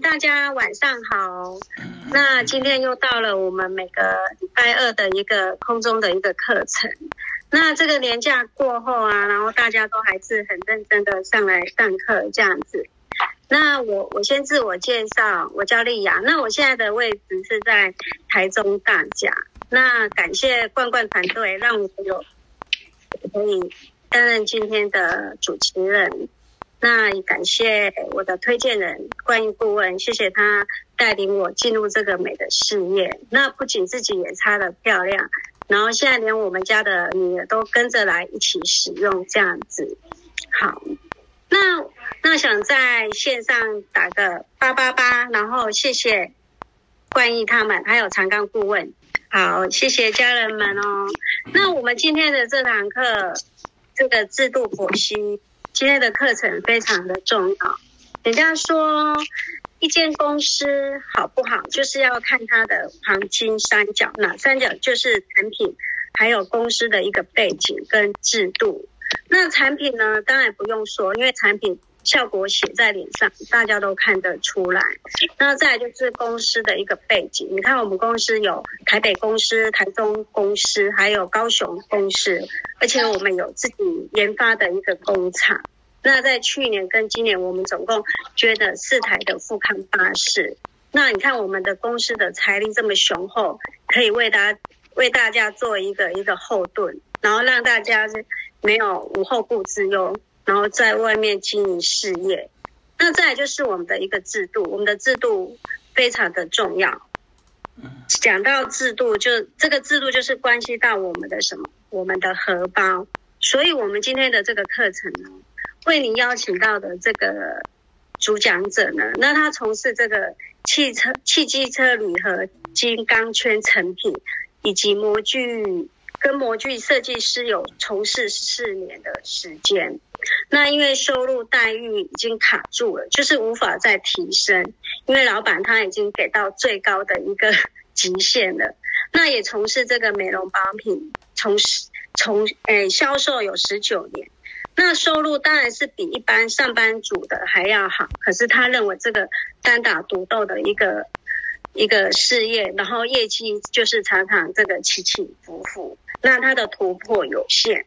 大家晚上好。那今天又到了我们每个礼拜二的一个空中的一个课程。那这个年假过后啊，然后大家都还是很认真的上来上课这样子。那我我先自我介绍，我叫丽雅。那我现在的位置是在台中大甲。那感谢冠冠团队，让我有可以担任今天的主持人。那也感谢我的推荐人冠玉顾问，谢谢他带领我进入这个美的事业。那不仅自己也擦得漂亮，然后现在连我们家的女儿都跟着来一起使用，这样子。好，那那想在线上打个八八八，然后谢谢冠益他们，还有长冈顾问。好，谢谢家人们哦。那我们今天的这堂课，这个制度剖析。今天的课程非常的重要。人家说，一间公司好不好，就是要看它的黄金三角。那三角？就是产品，还有公司的一个背景跟制度。那产品呢，当然不用说，因为产品效果写在脸上，大家都看得出来。那再来就是公司的一个背景。你看，我们公司有台北公司、台中公司，还有高雄公司。而且我们有自己研发的一个工厂。那在去年跟今年，我们总共捐了四台的富康巴士。那你看我们的公司的财力这么雄厚，可以为大家为大家做一个一个后盾，然后让大家没有无后顾之忧，然后在外面经营事业。那再来就是我们的一个制度，我们的制度非常的重要。讲到制度，就这个制度就是关系到我们的什么？我们的荷包。所以，我们今天的这个课程呢，为您邀请到的这个主讲者呢，那他从事这个汽车、汽机车铝合金钢圈成品以及模具跟模具设计师有从事四年的时间。那因为收入待遇已经卡住了，就是无法再提升，因为老板他已经给到最高的一个 极限了。那也从事这个美容保养品，从事从诶销售有十九年，那收入当然是比一般上班族的还要好。可是他认为这个单打独斗的一个一个事业，然后业绩就是常常这个起起伏伏，那他的突破有限。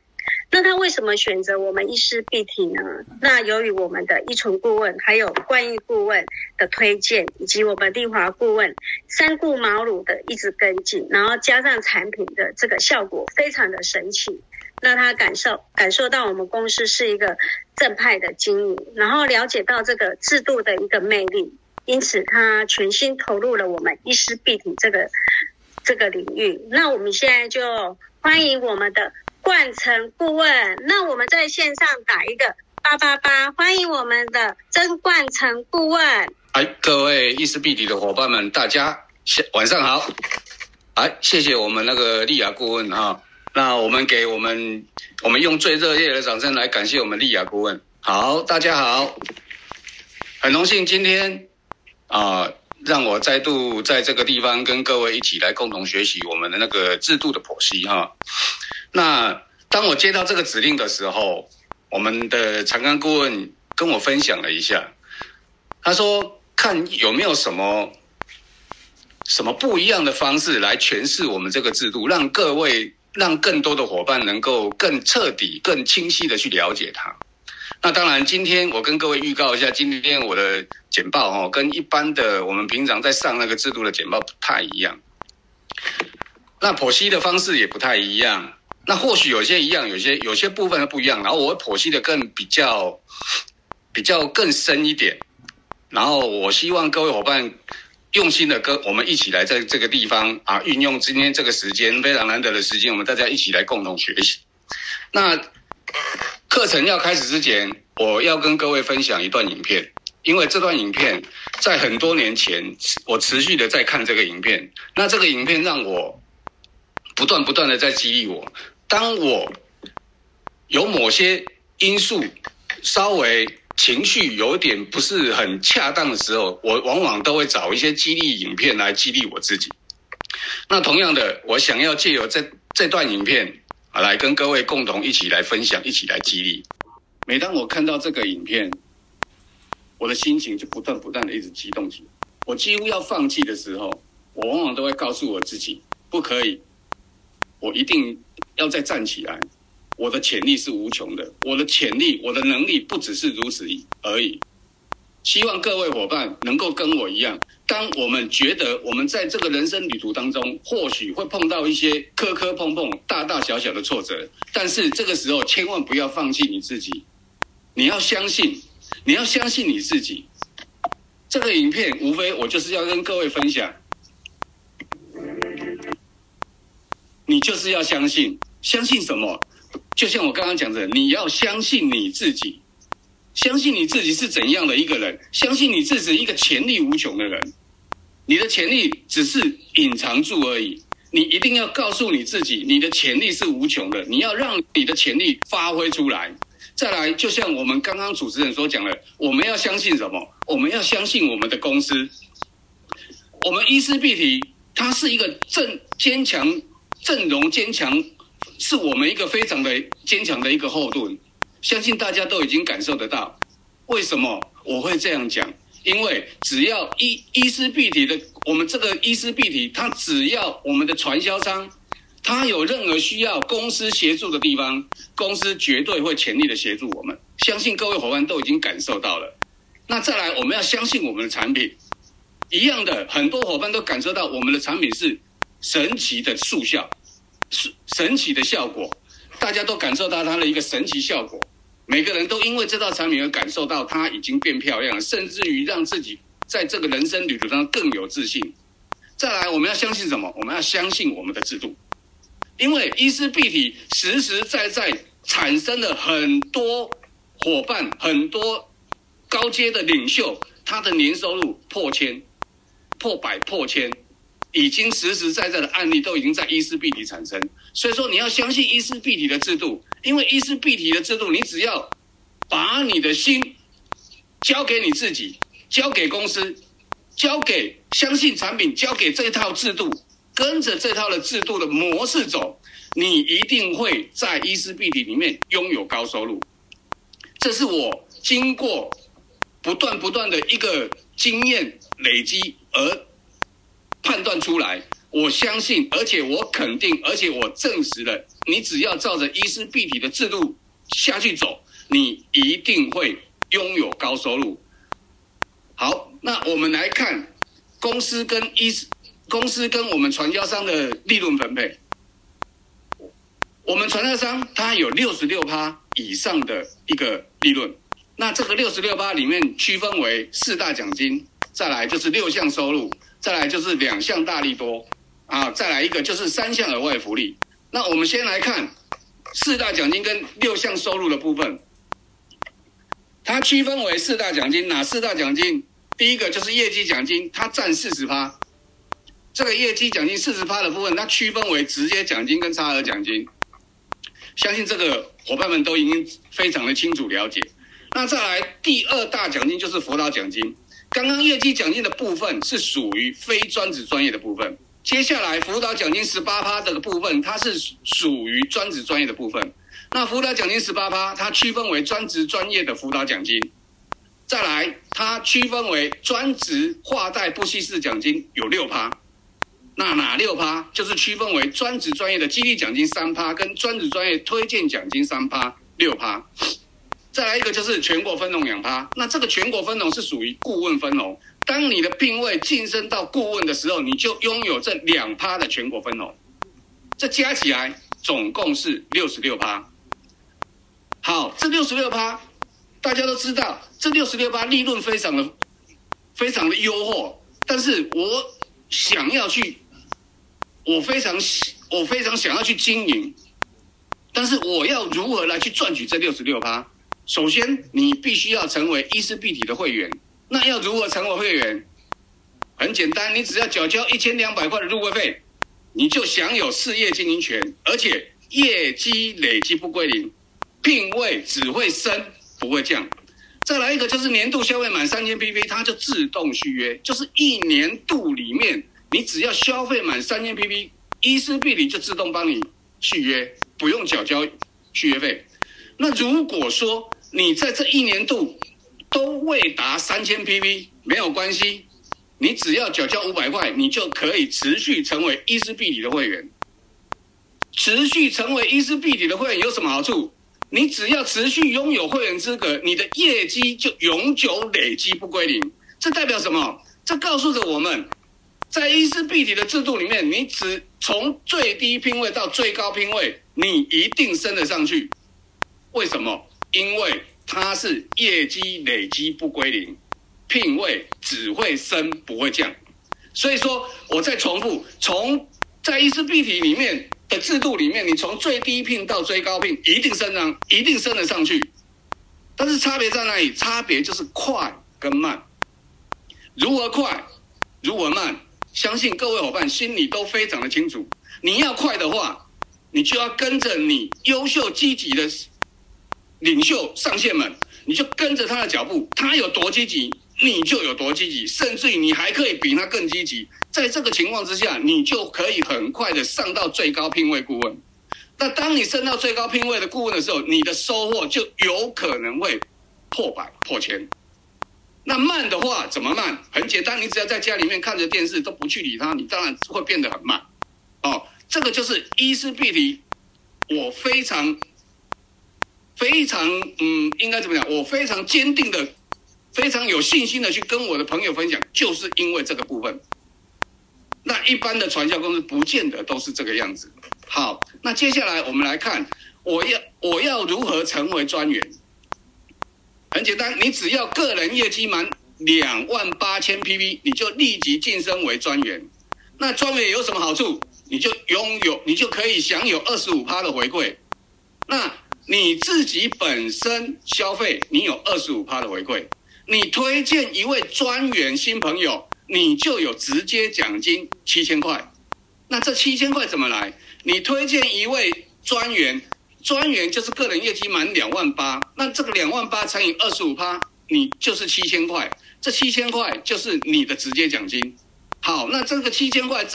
那他为什么选择我们医师必体呢？那由于我们的依存顾问，还有冠益顾问的推荐，以及我们丽华顾问三顾茅庐的一直跟进，然后加上产品的这个效果非常的神奇，那他感受感受到我们公司是一个正派的经营，然后了解到这个制度的一个魅力，因此他全心投入了我们医师必体这个这个领域。那我们现在就欢迎我们的。冠城顾问，那我们在线上打一个八八八，欢迎我们的曾冠城顾问。哎，各位医师必体的伙伴们，大家晚上好。哎，谢谢我们那个丽雅顾问哈。那我们给我们，我们用最热烈的掌声来感谢我们丽雅顾问。好，大家好，很荣幸今天啊、呃，让我再度在这个地方跟各位一起来共同学习我们的那个制度的剖析哈。那当我接到这个指令的时候，我们的长冈顾问跟我分享了一下，他说看有没有什么什么不一样的方式来诠释我们这个制度，让各位让更多的伙伴能够更彻底、更清晰的去了解它。那当然，今天我跟各位预告一下，今天我的简报哦，跟一般的我们平常在上那个制度的简报不太一样，那剖析的方式也不太一样。那或许有些一样，有些有些部分不一样，然后我会剖析的更比较比较更深一点，然后我希望各位伙伴用心的跟我们一起来在这个地方啊，运用今天这个时间非常难得的时间，我们大家一起来共同学习。那课程要开始之前，我要跟各位分享一段影片，因为这段影片在很多年前我持续的在看这个影片，那这个影片让我不断不断的在激励我。当我有某些因素稍微情绪有点不是很恰当的时候，我往往都会找一些激励影片来激励我自己。那同样的，我想要借由这这段影片啊，来跟各位共同一起来分享，一起来激励。每当我看到这个影片，我的心情就不断不断的一直激动起来。我几乎要放弃的时候，我往往都会告诉我自己，不可以，我一定要再站起来。我的潜力是无穷的，我的潜力，我的能力不只是如此而已。希望各位伙伴能够跟我一样，当我们觉得我们在这个人生旅途当中，或许会碰到一些磕磕碰碰、大大小小的挫折，但是这个时候千万不要放弃你自己，你要相信，你要相信你自己。这个影片无非我就是要跟各位分享，你就是要相信，相信什么？就像我刚刚讲的，你要相信你自己。相信你自己是怎样的一个人，相信你自己一个潜力无穷的人，你的潜力只是隐藏住而已。你一定要告诉你自己，你的潜力是无穷的，你要让你的潜力发挥出来。再来，就像我们刚刚主持人所讲的，我们要相信什么？我们要相信我们的公司。我们伊思必提，它是一个阵坚强、阵容坚强，是我们一个非常的坚强的一个后盾。相信大家都已经感受得到，为什么我会这样讲？因为只要伊伊思碧媞的，我们这个伊思碧媞，它只要我们的传销商，他有任何需要公司协助的地方，公司绝对会全力的协助我们。相信各位伙伴都已经感受到了。那再来，我们要相信我们的产品，一样的，很多伙伴都感受到我们的产品是神奇的速效，神奇的效果。大家都感受到它的一个神奇效果，每个人都因为这套产品而感受到它已经变漂亮了，甚至于让自己在这个人生旅途上更有自信。再来，我们要相信什么？我们要相信我们的制度，因为伊思碧体实实在在产生了很多伙伴，很多高阶的领袖，他的年收入破千、破百、破千。已经实实在在的案例都已经在伊思碧媞产生，所以说你要相信伊思碧媞的制度，因为伊思碧媞的制度，你只要把你的心交给你自己，交给公司，交给相信产品，交给这套制度，跟着这套的制度的模式走，你一定会在伊思碧媞里面拥有高收入。这是我经过不断不断的一个经验累积而。判断出来，我相信，而且我肯定，而且我证实了，你只要照着伊思碧媞的制度下去走，你一定会拥有高收入。好，那我们来看公司跟伊思公司跟我们传销商的利润分配。我们传销商它有六十六趴以上的一个利润，那这个六十六趴里面区分为四大奖金，再来就是六项收入。再来就是两项大利多，啊，再来一个就是三项额外福利。那我们先来看四大奖金跟六项收入的部分，它区分为四大奖金，哪四大奖金？第一个就是业绩奖金，它占四十趴。这个业绩奖金四十趴的部分，它区分为直接奖金跟差额奖金。相信这个伙伴们都已经非常的清楚了解。那再来第二大奖金就是辅导奖金。刚刚业绩奖金的部分是属于非专职专业的部分，接下来辅导奖金十八趴这个部分，它是属于专职专业的部分。那辅导奖金十八趴，它区分为专职专业的辅导奖金，再来它区分为专职画带不稀释奖金有六趴，那哪六趴？就是区分为专职专业的激励奖金三趴，跟专职专业推荐奖金三趴，六趴。再来一个就是全国分红两趴，那这个全国分红是属于顾问分红。当你的聘位晋升到顾问的时候，你就拥有这两趴的全国分红，这加起来总共是六十六趴。好，这六十六趴，大家都知道，这六十六趴利润非常的非常的优渥，但是我想要去，我非常我非常想要去经营，但是我要如何来去赚取这六十六趴？首先，你必须要成为伊思碧媞的会员。那要如何成为会员？很简单，你只要缴交一千两百块的入会费，你就享有事业经营权，而且业绩累积不归零，聘位只会升不会降。再来一个就是年度消费满三千 PP，它就自动续约，就是一年度里面你只要消费满三千 PP，伊思碧媞就自动帮你续约，不用缴交续约费。那如果说，你在这一年度都未达三千 PV，没有关系，你只要缴交五百块，你就可以持续成为伊斯必体的会员。持续成为伊斯必体的会员有什么好处？你只要持续拥有会员资格，你的业绩就永久累积不归零。这代表什么？这告诉着我们，在伊斯必体的制度里面，你只从最低拼位到最高拼位，你一定升得上去。为什么？因为它是业绩累积不归零，聘位只会升不会降。所以说，我再重复，从在伊斯必体里面的制度里面，你从最低聘到最高聘，一定升上，一定升得上去。但是差别在哪里？差别就是快跟慢。如何快，如何慢，相信各位伙伴心里都非常的清楚。你要快的话，你就要跟着你优秀积极的领袖上线们，你就跟着他的脚步，他有多积极，你就有多积极，甚至于你还可以比他更积极。在这个情况之下，你就可以很快的上到最高聘位顾问。那当你升到最高聘位的顾问的时候，你的收获就有可能会破百破千。那慢的话怎么慢？很简单，你只要在家里面看着电视都不去理他，你当然会变得很慢。哦，这个就是伊斯必体，我非常非常嗯，应该怎么讲？我非常坚定的、非常有信心的去跟我的朋友分享，就是因为这个部分。那一般的传销公司不见得都是这个样子。好，那接下来我们来看，我要我要如何成为专员？很简单，你只要个人业绩满两万八千 PV，你就立即晋升为专员。那专员有什么好处？你就拥有，你就可以享有二十五趴的回馈。那你自己本身消费，你有二十五趴的回馈。你推荐一位专员新朋友，你就有直接奖金七千块。那这七千块怎么来？你推荐一位专员。专员就是个人业绩满两万八，那这个两万八乘以二十五趴，你就是七千块。这七千块就是你的直接奖金。好，那这个七千块，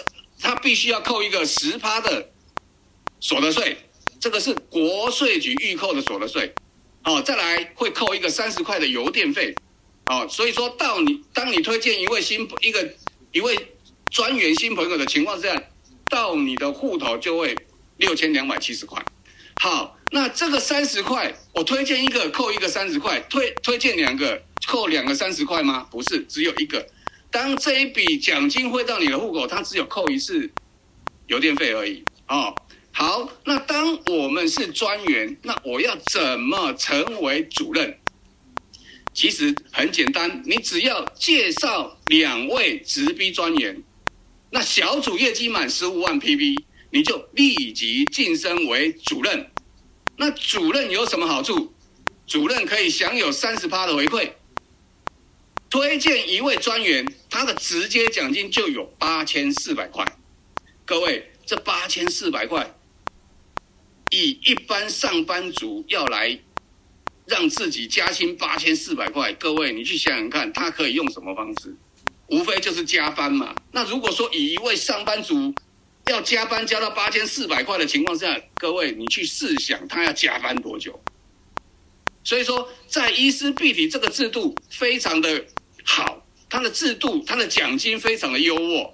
他必须要扣一个十趴的所得税，这个是国税局预扣的所得税。好，再来会扣一个三十块的邮电费。好，所以说到你当你推荐一位新一个一位专员新朋友的情况下，到你的户头就会六千两百七十块。好，那这个三十块，我推荐一个扣一个三十块，推推荐两个扣两个三十块吗？不是，只有一个。当这一笔奖金汇到你的户口，它只有扣一次邮电费而已。哦，好，那当我们是专员，那我要怎么成为主任？其实很简单，你只要介绍两位直逼专员，那小组业绩满十五万 PP，你就立即晋升为主任。那主任有什么好处？主任可以享有三十趴的回馈。推荐一位专员，他的直接奖金就有八千四百块。各位，这八千四百块，以一般上班族要来让自己加薪八千四百块，各位你去想想看，他可以用什么方式？无非就是加班嘛。那如果说以一位上班族，要加班加到八千四百块的情况下，各位你去试想他要加班多久？所以说，在伊斯必体这个制度非常的好，它的制度、它的奖金非常的优渥。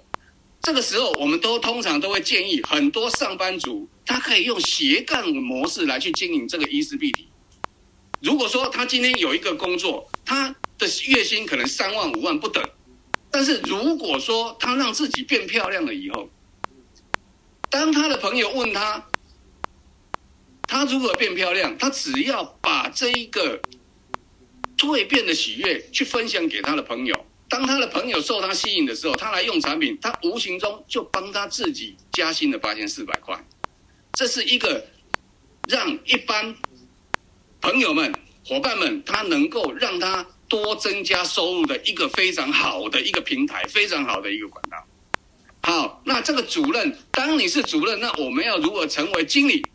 这个时候，我们都通常都会建议很多上班族，他可以用斜杠模式来去经营这个伊斯必体。如果说他今天有一个工作，他的月薪可能三万五万不等，但是如果说他让自己变漂亮了以后，当他的朋友问他，他如何变漂亮？他只要把这一个蜕变的喜悦去分享给他的朋友。当他的朋友受他吸引的时候，他来用产品，他无形中就帮他自己加薪了八千四百块。这是一个让一般朋友们、伙伴们，他能够让他多增加收入的一个非常好的一个平台，非常好的一个管道。好，那这个主任，当你是主任，那我们要如何成为经理？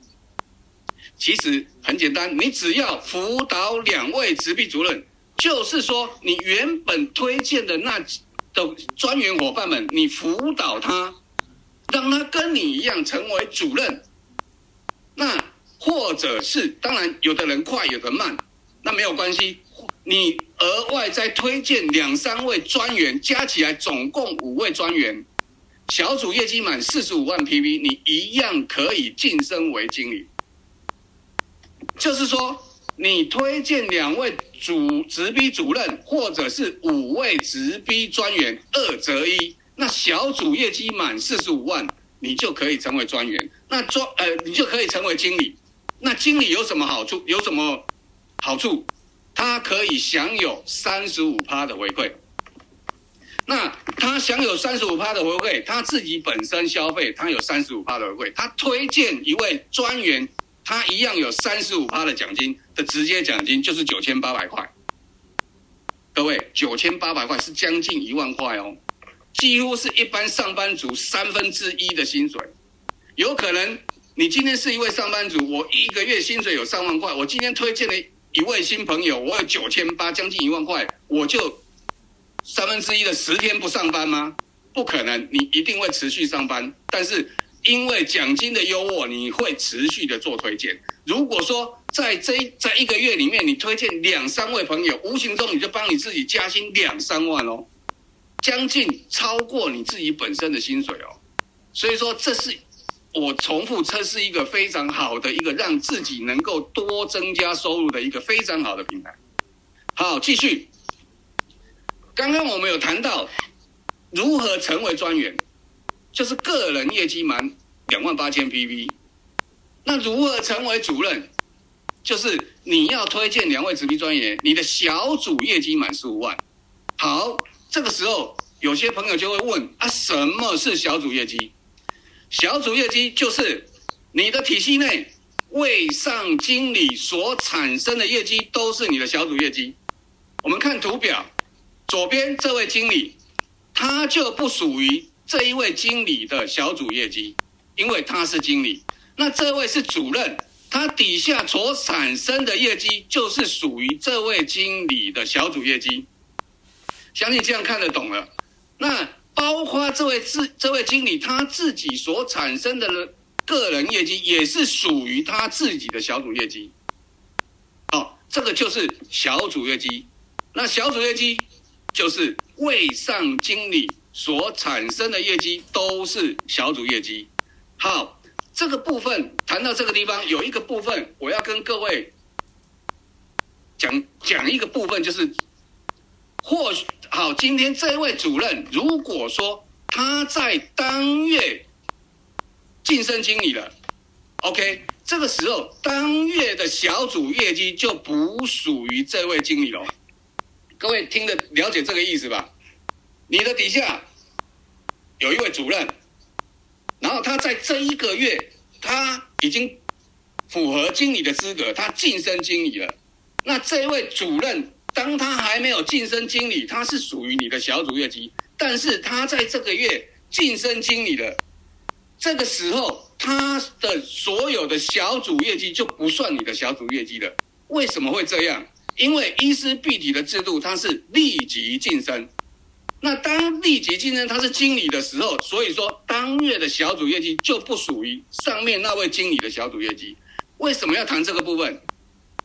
其实很简单，你只要辅导两位直逼主任，就是说你原本推荐的那的专员伙伴们，你辅导他，让他跟你一样成为主任。那或者是，当然有的人快，有的慢，那没有关系。你额外再推荐两三位专员，加起来总共五位专员，小组业绩满四十五万 PV，你一样可以晋升为经理。就是说，你推荐两位主直逼主任，或者是五位直逼专员，二择一，那小组业绩满四十五万，你就可以成为专员，那专呃，你就可以成为经理。那经理有什么好处？有什么好处？他可以享有三十五趴的回馈。那他享有三十五趴的回馈，他自己本身消费，他有三十五趴的回馈。他推荐一位专员，他一样有三十五趴的奖金的直接奖金，就是九千八百块。各位，九千八百块是将近一万块哦，几乎是一般上班族三分之一的薪水。有可能你今天是一位上班族，我一个月薪水有三万块，我今天推荐了。一位新朋友，我有九千八，将近一万块，我就三分之一的十天不上班吗？不可能，你一定会持续上班。但是因为奖金的优渥，你会持续的做推荐。如果说在这在一个月里面，你推荐两三位朋友，无形中你就帮你自己加薪两三万哦，将近超过你自己本身的薪水哦。所以说这是。我重复，这是一个非常好的一个让自己能够多增加收入的一个非常好的平台。好，继续。刚刚我们有谈到如何成为专员，就是个人业绩满两万八千 PV。那如何成为主任，就是你要推荐两位直逼专员，你的小组业绩满十五万。好，这个时候有些朋友就会问啊，什么是小组业绩？小组业绩就是你的体系内位上经理所产生的业绩都是你的小组业绩。我们看图表，左边这位经理他就不属于这一位经理的小组业绩，因为他是经理。那这位是主任，他底下所产生的业绩就是属于这位经理的小组业绩。相信这样看得懂了。那。包括这位自这位经理他自己所产生的个人业绩，也是属于他自己的小组业绩。哦，这个就是小组业绩。那小组业绩就是位上经理所产生的业绩，都是小组业绩。好，这个部分谈到这个地方，有一个部分我要跟各位讲讲一个部分，就是或许。好，今天这位主任，如果说他在当月晋升经理了，OK，这个时候当月的小组业绩就不属于这位经理了。各位听得了解这个意思吧？你的底下有一位主任，然后他在这一个月他已经符合经理的资格，他晋升经理了。那这位主任。当他还没有晋升经理，他是属于你的小组业绩，但是他在这个月晋升经理了，这个时候他的所有的小组业绩就不算你的小组业绩了。为什么会这样？因为医师必体的制度，它是立即晋升。那当立即晋升他是经理的时候，所以说当月的小组业绩就不属于上面那位经理的小组业绩。为什么要谈这个部分？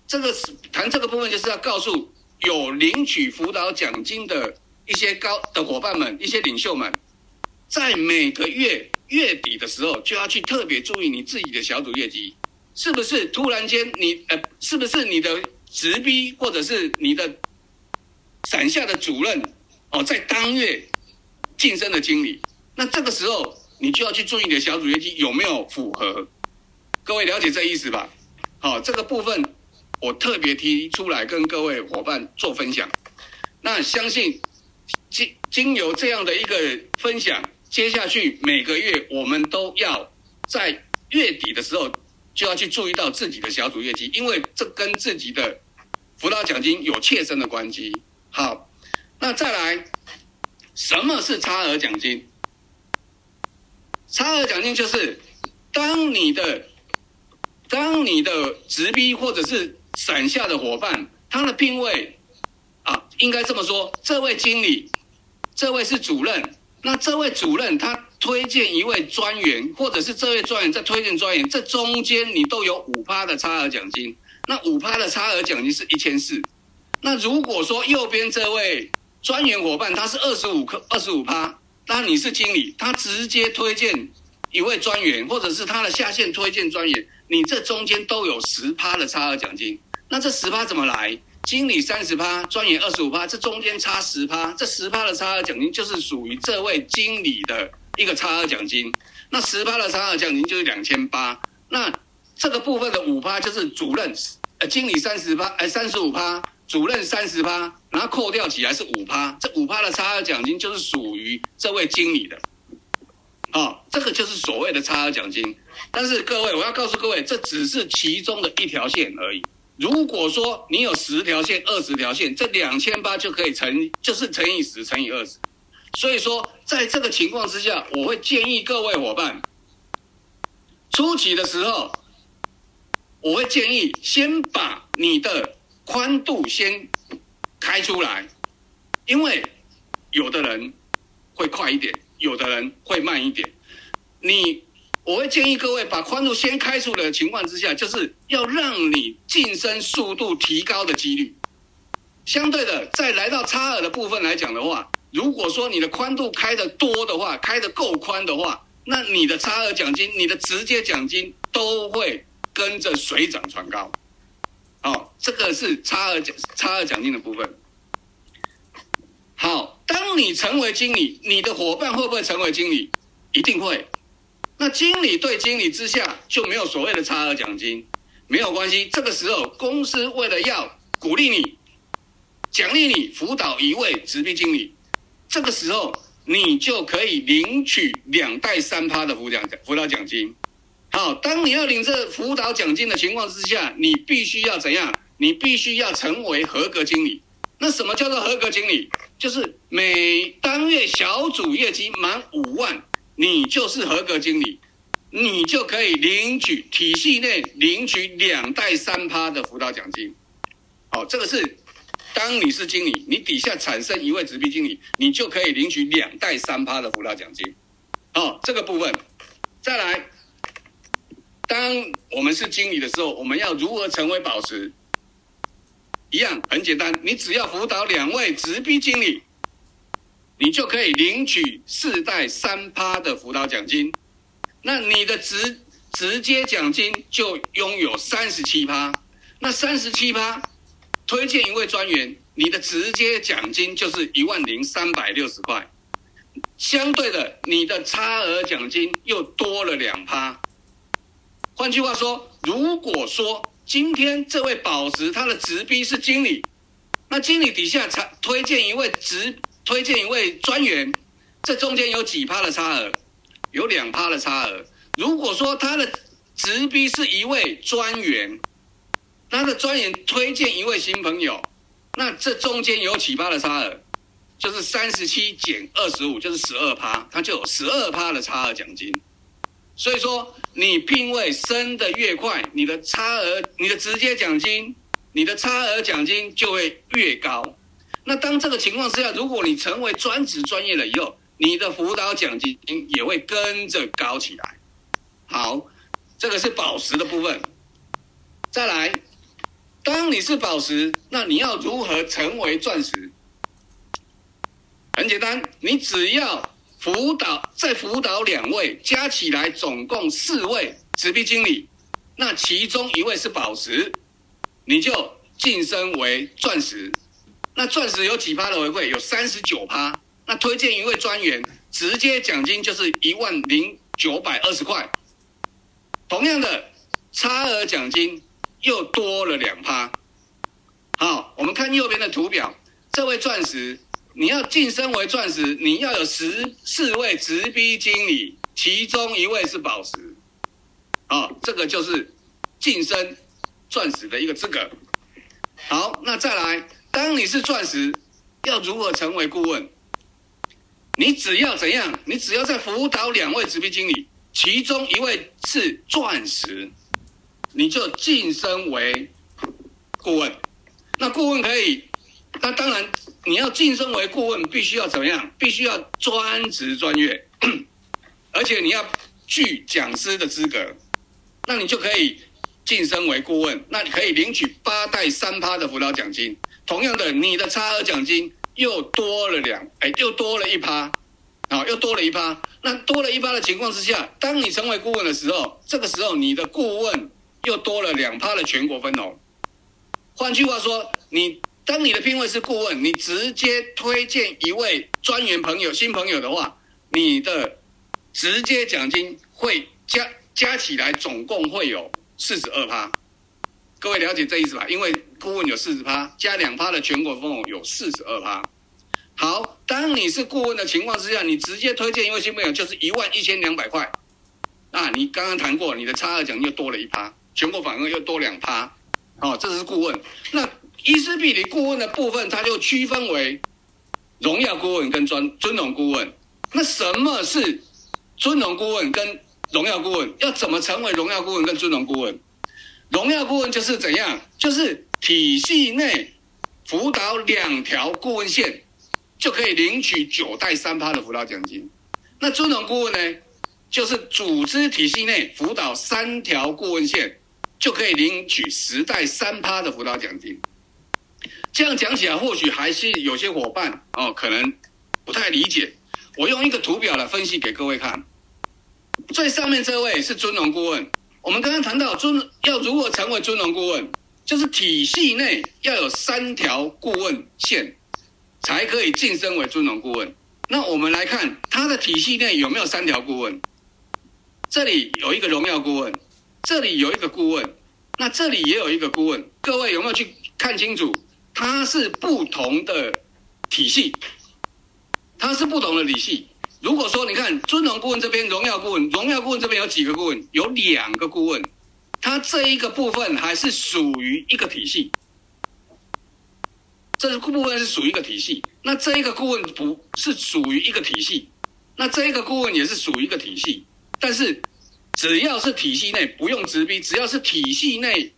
这个是谈这个部分，就是要告诉。有领取辅导奖金的一些高的伙伴们，一些领袖们，在每个月月底的时候，就要去特别注意你自己的小组业绩，是不是突然间你呃，是不是你的直逼或者是你的伞下的主任哦，在当月晋升的经理，那这个时候你就要去注意你的小组业绩有没有符合。各位了解这意思吧？好，这个部分。我特别提出来跟各位伙伴做分享，那相信经经由这样的一个分享，接下去每个月我们都要在月底的时候就要去注意到自己的小组业绩，因为这跟自己的辅导奖金有切身的关系。好，那再来，什么是差额奖金？差额奖金就是当你的当你的直逼或者是伞下的伙伴，他的聘位啊，应该这么说，这位经理，这位是主任，那这位主任他推荐一位专员，或者是这位专员在推荐专员，这中间你都有五趴的差额奖金，那五趴的差额奖金是一千四，那如果说右边这位专员伙伴他是二十五克二十五趴，那你是经理，他直接推荐一位专员，或者是他的下线推荐专员，你这中间都有十趴的差额奖金。那这十趴怎么来？经理三十趴，专员二十五趴，这中间差十趴，这十趴的差额奖金就是属于这位经理的一个差额奖金。那十趴的差额奖金就是两千八。那这个部分的五趴就是主任，呃，经理三十趴，哎，三十五趴，主任三十趴，然后扣掉起来是五趴。这五趴的差额奖金就是属于这位经理的。哦，这个就是所谓的差额奖金。但是各位，我要告诉各位，这只是其中的一条线而已。如果说你有十条线、二十条线，这两千八就可以乘，就是乘以十乘以二十。所以说，在这个情况之下，我会建议各位伙伴，初期的时候，我会建议先把你的宽度先开出来，因为有的人会快一点，有的人会慢一点，你。我会建议各位把宽度先开出来的情况之下，就是要让你晋升速度提高的几率。相对的，在来到差额的部分来讲的话，如果说你的宽度开得多的话，开得够宽的话，那你的差额奖金、你的直接奖金都会跟着水涨船高。哦，这个是差额奖差额奖金的部分。好，当你成为经理，你的伙伴会不会成为经理？一定会。那经理对经理之下就没有所谓的差额奖金，没有关系。这个时候，公司为了要鼓励你、奖励你，辅导一位直逼经理，这个时候你就可以领取两代三趴的辅导奖辅导奖金。好，当你要领这辅导奖金的情况之下，你必须要怎样？你必须要成为合格经理。那什么叫做合格经理？就是每当月小组业绩满五万。你就是合格经理，你就可以领取体系内领取两代三趴的辅导奖金。好，这个是当你是经理，你底下产生一位直逼经理，你就可以领取两代三趴的辅导奖金。好，这个部分再来，当我们是经理的时候，我们要如何成为宝石？一样很简单，你只要辅导两位直逼经理。你就可以领取四代三趴的辅导奖金，那你的直直接奖金就拥有三十七趴，那三十七趴推荐一位专员，你的直接奖金就是一万零三百六十块，相对的，你的差额奖金又多了两趴。换句话说，如果说今天这位宝石他的直逼是经理，那经理底下才推荐一位直。推荐一位专员，这中间有几趴的差额？有两趴的差额。如果说他的直逼是一位专员，他的专员推荐一位新朋友，那这中间有几趴的差额？就是三十七减二十五，就是十二趴，他就有十二趴的差额奖金。所以说，你聘位升得越快，你的差额、你的直接奖金、你的差额奖金就会越高。那当这个情况之下，如果你成为专职专业了以后，你的辅导奖金也会跟着高起来。好，这个是宝石的部分。再来，当你是宝石，那你要如何成为钻石？很简单，你只要辅导再辅导两位，加起来总共四位直逼经理，那其中一位是宝石，你就晋升为钻石。那钻石有几趴的回馈？有三十九趴。那推荐一位专员，直接奖金就是一万零九百二十块。同样的，差额奖金又多了两趴。好，我们看右边的图表，这位钻石，你要晋升为钻石，你要有十四位直逼经理，其中一位是宝石。好，这个就是晋升钻石的一个资格。好，那再来。当你是钻石，要如何成为顾问？你只要怎样？你只要在辅导两位直逼经理，其中一位是钻石，你就晋升为顾问。那顾问可以，那当然你要晋升为顾问，必须要怎么样？必须要专职专业，而且你要具讲师的资格，那你就可以晋升为顾问。那你可以领取八代三趴的辅导奖金。同样的，你的差额奖金又多了两，哎，又多了一趴，啊，又多了一趴。那多了一趴的情况之下，当你成为顾问的时候，这个时候你的顾问又多了两趴的全国分红。换句话说，你当你的聘位是顾问，你直接推荐一位专员朋友、新朋友的话，你的直接奖金会加加起来，总共会有四十二趴。各位了解这意思吧？因为顾问有四十趴，加两趴的全国分红有四十二趴。好，当你是顾问的情况之下，你直接推荐一位新朋友就是一万一千两百块。啊，你刚刚谈过，你的差额奖金又多了一趴，全国反而又多两趴。哦，这是顾问。那伊斯必提顾问的部分，它就区分为荣耀顾问跟尊尊荣顾问。那什么是尊荣顾问跟荣耀顾问？要怎么成为荣耀顾问跟尊荣顾问？荣耀顾问就是怎样？就是体系内辅导两条顾问线。就可以领取九代三趴的辅导奖金。那尊荣顾问呢？就是组织体系内辅导三条顾问线，就可以领取十代三趴的辅导奖金。这样讲起来，或许还是有些伙伴哦，可能不太理解。我用一个图表来分析给各位看。最上面这位是尊荣顾问。我们刚刚谈到尊要如何成为尊荣顾问，就是体系内要有三条顾问线。才可以晋升为尊荣顾问。那我们来看他的体系内有没有三条顾问？这里有一个荣耀顾问，这里有一个顾问，那这里也有一个顾问。各位有没有去看清楚？它是不同的体系，它是不同的体系。如果说你看尊荣顾问这边，荣耀顾问，荣耀顾问这边有几个顾问？有两个顾问，它这一个部分还是属于一个体系。这个部分是属于一个体系，那这一个顾问不是属于一个体系，那这一个顾问也是属于一个体系，但是只要是体系内不用直逼，只要是体系内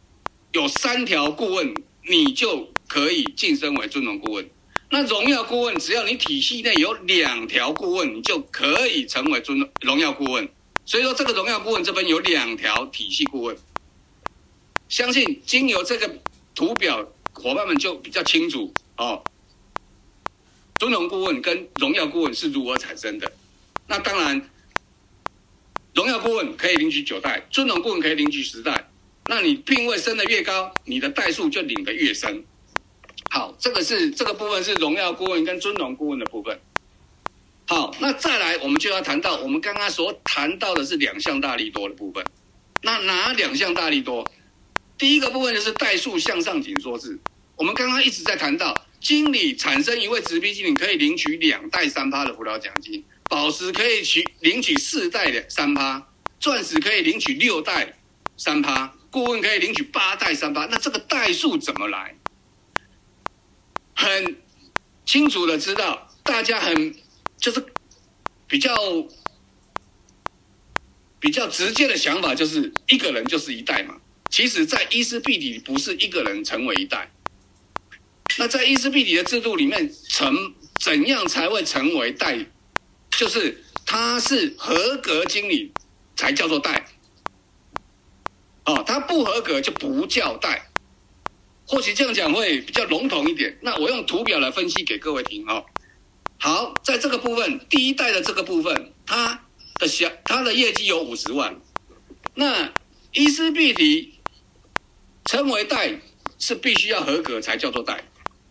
有三条顾问，你就可以晋升为尊荣顾问。那荣耀顾问，只要你体系内有两条顾问，你就可以成为尊荣耀顾问。所以说，这个荣耀顾问这边有两条体系顾问，相信经由这个图表。伙伴们就比较清楚哦，尊荣顾问跟荣耀顾问是如何产生的。那当然，荣耀顾问可以领取九代，尊荣顾问可以领取十代。那你聘位升的越高，你的代数就领得越深。好，这个是这个部分是荣耀顾问跟尊荣顾问的部分。好，那再来我们就要谈到我们刚刚所谈到的是两项大利多的部分。那哪两项大利多？第一个部分就是代数向上紧缩制。我们刚刚一直在谈到，经理产生一位直逼经理可以领取两代三趴的辅导奖金，宝石可以取领取四代的三趴，钻石可以领取六代三趴，顾问可以领取八代三趴。那这个代数怎么来？很清楚的知道，大家很就是比较比较直接的想法，就是一个人就是一代嘛。其实，在伊斯必提不是一个人成为一代。那在伊斯必提的制度里面，成怎样才会成为代？就是他是合格经理才叫做代。哦，他不合格就不叫代。或许这样讲会比较笼统一点。那我用图表来分析给各位听哦。好，在这个部分，第一代的这个部分，他的小他的业绩有五十万。那伊斯必提。称为代是必须要合格才叫做代。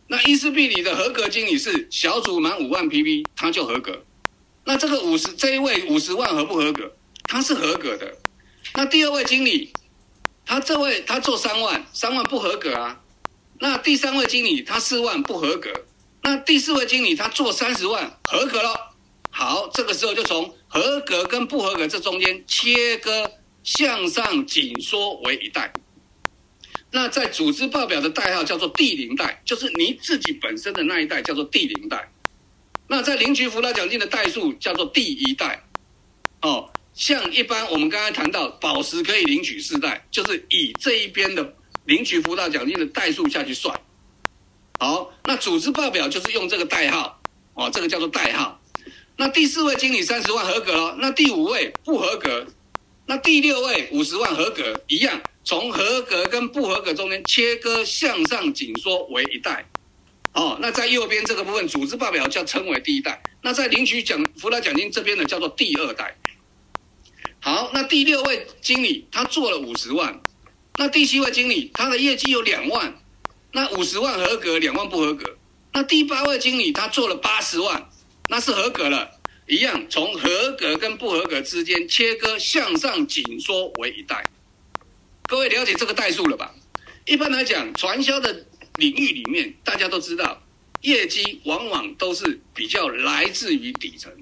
那伊斯必提的合格经理是小组满五万 PV，他就合格。那这个五十这一位五十万合不合格？他是合格的。那第二位经理，他这位他做三万，三万不合格啊。那第三位经理他四万不合格。那第四位经理他做三十万合格了。好，这个时候就从合格跟不合格这中间切割，向上紧缩为一代。那在组织报表的代号叫做第零代，就是你自己本身的那一代叫做第零代。那在领取辅导奖金的代数叫做第一代。哦，像一般我们刚才谈到宝石可以领取四代，就是以这一边的领取辅导奖金的代数下去算。好，那组织报表就是用这个代号，哦，这个叫做代号。那第四位经理三十万合格了，那第五位不合格，那第六位五十万合格，一样。从合格跟不合格中间切割，向上紧缩为一代，哦，那在右边这个部分，组织报表叫称为第一代。那在领取奖辅导奖金这边呢，叫做第二代。好，那第六位经理他做了五十万，那第七位经理他的业绩有两万，那五十万合格，两万不合格。那第八位经理他做了八十万，那是合格了，一样从合格跟不合格之间切割，向上紧缩为一代。各位了解这个代数了吧？一般来讲，传销的领域里面，大家都知道，业绩往往都是比较来自于底层。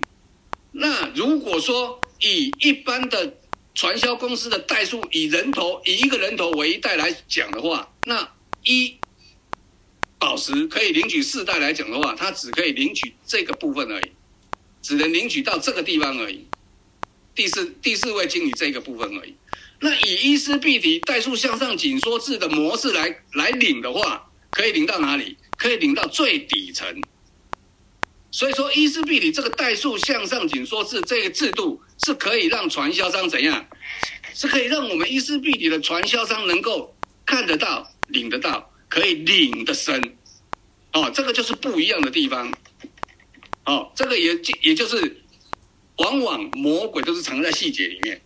那如果说以一般的传销公司的代数，以人头以一个人头为一代来讲的话，那一宝石可以领取四代来讲的话，他只可以领取这个部分而已，只能领取到这个地方而已。第四第四位经理这个部分而已。那以伊丝碧媞代数向上紧缩制的模式来来领的话，可以领到哪里？可以领到最底层。所以说，伊丝碧媞这个代数向上紧缩制这个制度是可以让传销商怎样？是可以让我们伊丝碧媞的传销商能够看得到、领得到，可以领得深。哦，这个就是不一样的地方。哦，这个也也就是，往往魔鬼都是藏在细节里面。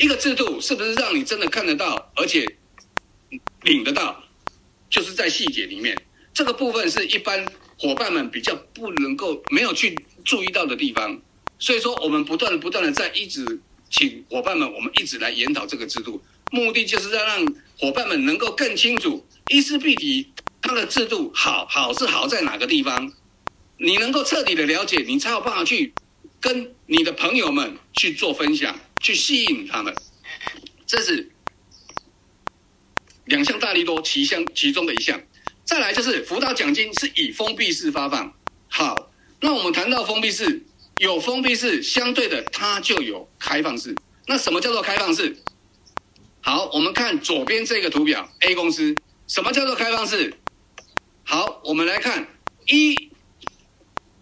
一个制度是不是让你真的看得到，而且领得到，就是在细节里面。这个部分是一般伙伴们比较不能够没有去注意到的地方。所以说，我们不断的、不断的在一直请伙伴们，我们一直来研讨这个制度，目的就是要让伙伴们能够更清楚伊丝碧媞它的制度好好是好在哪个地方。你能够彻底的了解，你才有办法去跟你的朋友们去做分享。去吸引他们，这是两项大利多其项其中的一项。再来就是辅导奖金是以封闭式发放。好，那我们谈到封闭式，有封闭式，相对的它就有开放式。那什么叫做开放式？好，我们看左边这个图表，A 公司，什么叫做开放式？好，我们来看一